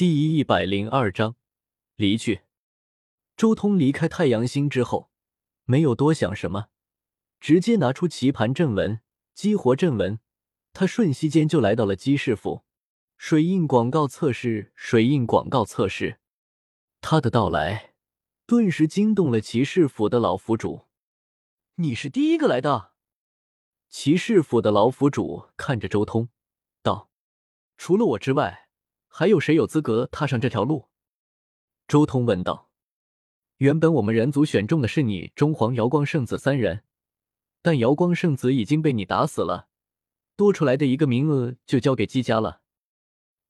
第一百零二章离去。周通离开太阳星之后，没有多想什么，直接拿出棋盘阵纹，激活阵纹。他瞬息间就来到了姬氏府。水印广告测试，水印广告测试。他的到来顿时惊动了骑士府的老府主。你是第一个来的。骑士府的老府主看着周通，道：“除了我之外。”还有谁有资格踏上这条路？周通问道。原本我们人族选中的是你、中皇、瑶光圣子三人，但瑶光圣子已经被你打死了，多出来的一个名额就交给姬家了。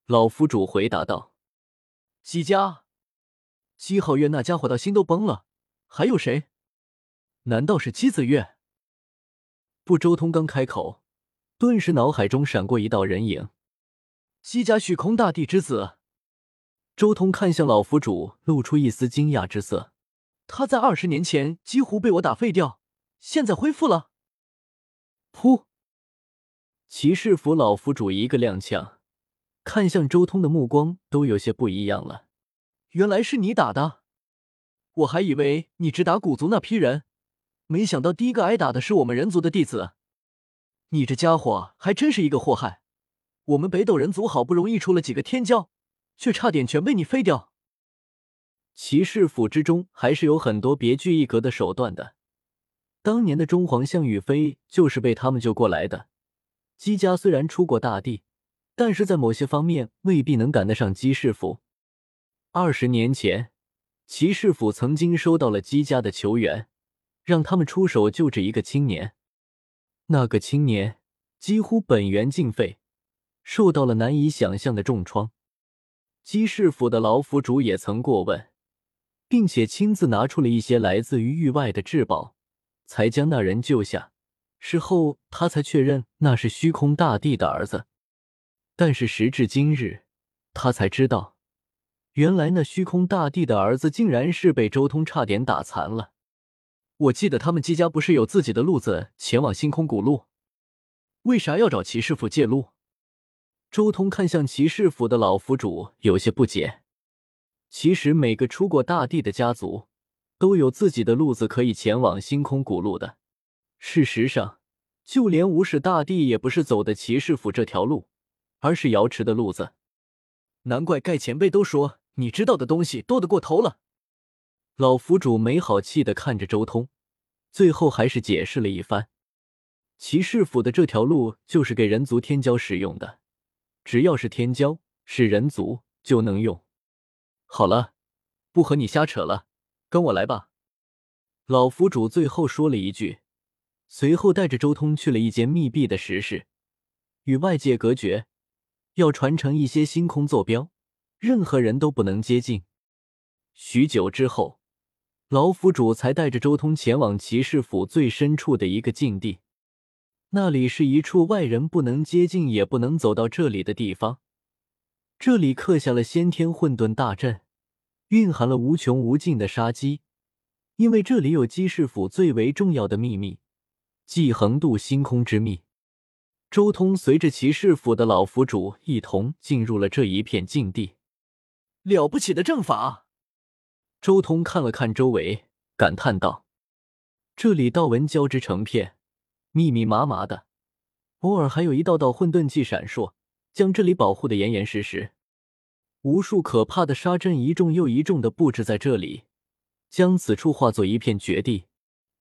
老府主回答道。姬家？姬皓月那家伙的心都崩了。还有谁？难道是姬子月？不，周通刚开口，顿时脑海中闪过一道人影。西家虚空大帝之子，周通看向老府主，露出一丝惊讶之色。他在二十年前几乎被我打废掉，现在恢复了。噗！骑士府老府主一个踉跄，看向周通的目光都有些不一样了。原来是你打的，我还以为你只打古族那批人，没想到第一个挨打的是我们人族的弟子。你这家伙还真是一个祸害。我们北斗人族好不容易出了几个天骄，却差点全被你废掉。骑士府之中还是有很多别具一格的手段的。当年的中皇项羽飞就是被他们救过来的。姬家虽然出过大帝，但是在某些方面未必能赶得上姬氏府。二十年前，骑士府曾经收到了姬家的求援，让他们出手救治一个青年。那个青年几乎本源尽废。受到了难以想象的重创，姬氏府的老府主也曾过问，并且亲自拿出了一些来自于域外的至宝，才将那人救下。事后他才确认那是虚空大帝的儿子，但是时至今日，他才知道，原来那虚空大帝的儿子竟然是被周通差点打残了。我记得他们姬家不是有自己的路子前往星空古路，为啥要找骑士府借路？周通看向骑士府的老府主，有些不解。其实每个出过大帝的家族，都有自己的路子可以前往星空古路的。事实上，就连无始大帝也不是走的骑士府这条路，而是瑶池的路子。难怪盖前辈都说你知道的东西多得过头了。老府主没好气的看着周通，最后还是解释了一番：骑士府的这条路就是给人族天骄使用的。只要是天骄，是人族就能用。好了，不和你瞎扯了，跟我来吧。老府主最后说了一句，随后带着周通去了一间密闭的石室，与外界隔绝，要传承一些星空坐标，任何人都不能接近。许久之后，老府主才带着周通前往骑士府最深处的一个禁地。那里是一处外人不能接近也不能走到这里的地方。这里刻下了先天混沌大阵，蕴含了无穷无尽的杀机。因为这里有姬氏府最为重要的秘密——即横渡星空之秘。周通随着骑士府的老府主一同进入了这一片禁地。了不起的阵法！周通看了看周围，感叹道：“这里道纹交织成片。”密密麻麻的，偶尔还有一道道混沌气闪烁，将这里保护的严严实实。无数可怕的杀阵一重又一重的布置在这里，将此处化作一片绝地。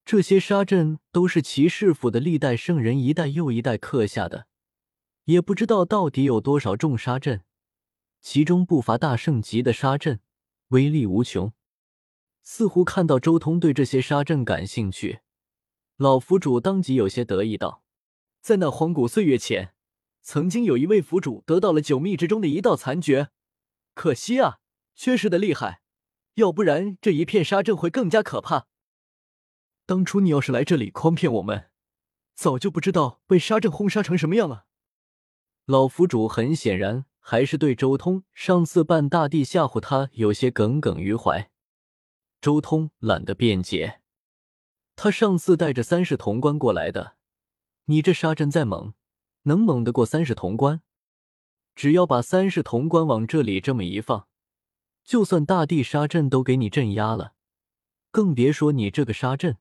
这些杀阵都是骑士府的历代圣人一代又一代刻下的，也不知道到底有多少重杀阵，其中不乏大圣级的杀阵，威力无穷。似乎看到周通对这些杀阵感兴趣。老府主当即有些得意道：“在那荒古岁月前，曾经有一位府主得到了九秘之中的一道残诀，可惜啊，缺失的厉害，要不然这一片沙阵会更加可怕。当初你要是来这里诓骗我们，早就不知道被沙阵轰杀成什么样了。”老府主很显然还是对周通上次扮大帝吓唬他有些耿耿于怀。周通懒得辩解。他上次带着三世潼关过来的，你这杀阵再猛，能猛得过三世潼关？只要把三世潼关往这里这么一放，就算大地沙阵都给你镇压了，更别说你这个沙阵。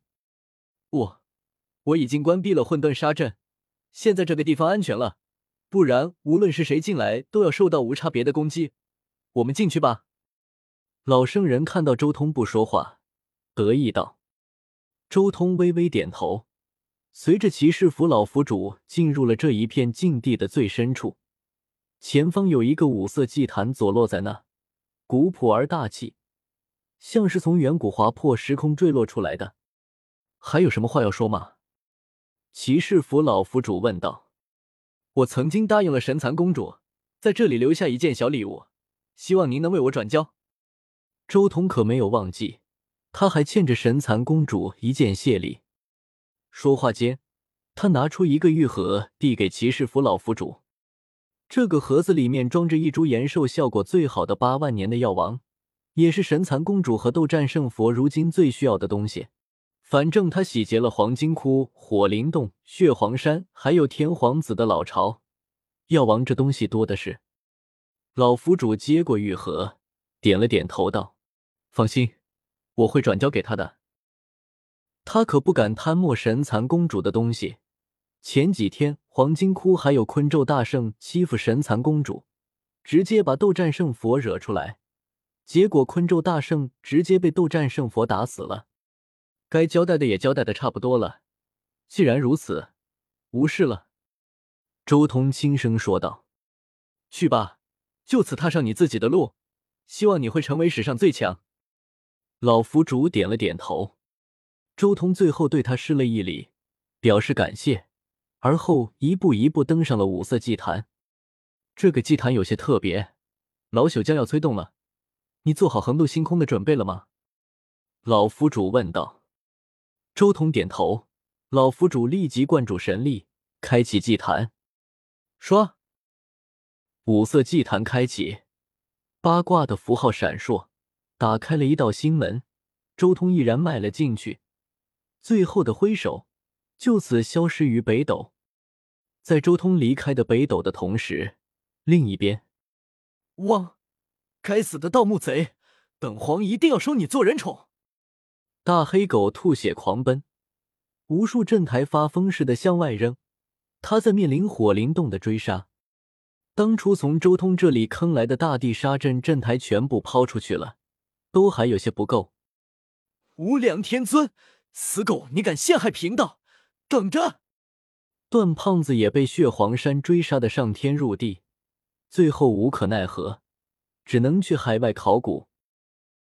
我我已经关闭了混沌沙阵，现在这个地方安全了。不然，无论是谁进来，都要受到无差别的攻击。我们进去吧。老圣人看到周通不说话，得意道：“周通微微点头。”随着骑士府老府主进入了这一片禁地的最深处，前方有一个五色祭坛坐落在那，古朴而大气，像是从远古划破时空坠落出来的。还有什么话要说吗？骑士府老府主问道。我曾经答应了神蚕公主，在这里留下一件小礼物，希望您能为我转交。周通可没有忘记，他还欠着神蚕公主一件谢礼。说话间，他拿出一个玉盒，递给骑士府老府主。这个盒子里面装着一株延寿效果最好的八万年的药王，也是神蚕公主和斗战胜佛如今最需要的东西。反正他洗劫了黄金窟、火灵洞、血皇山，还有天皇子的老巢，药王这东西多的是。老府主接过玉盒，点了点头，道：“放心，我会转交给他的。”他可不敢贪墨神蚕公主的东西。前几天黄金窟还有昆咒大圣欺负神蚕公主，直接把斗战胜佛惹出来，结果昆咒大圣直接被斗战胜佛打死了。该交代的也交代的差不多了，既然如此，无事了。周通轻声说道：“去吧，就此踏上你自己的路，希望你会成为史上最强。”老府主点了点头。周通最后对他施了一礼，表示感谢，而后一步一步登上了五色祭坛。这个祭坛有些特别，老朽将要催动了，你做好横渡星空的准备了吗？老府主问道。周通点头，老府主立即灌注神力，开启祭坛。说，五色祭坛开启，八卦的符号闪烁，打开了一道心门。周通毅然迈了进去。最后的挥手，就此消失于北斗。在周通离开的北斗的同时，另一边，汪！该死的盗墓贼！本皇一定要收你做人宠！大黑狗吐血狂奔，无数阵台发疯似的向外扔。他在面临火灵洞的追杀。当初从周通这里坑来的大地沙阵阵台全部抛出去了，都还有些不够。无量天尊！死狗，你敢陷害贫道？等着！段胖子也被血皇山追杀的上天入地，最后无可奈何，只能去海外考古。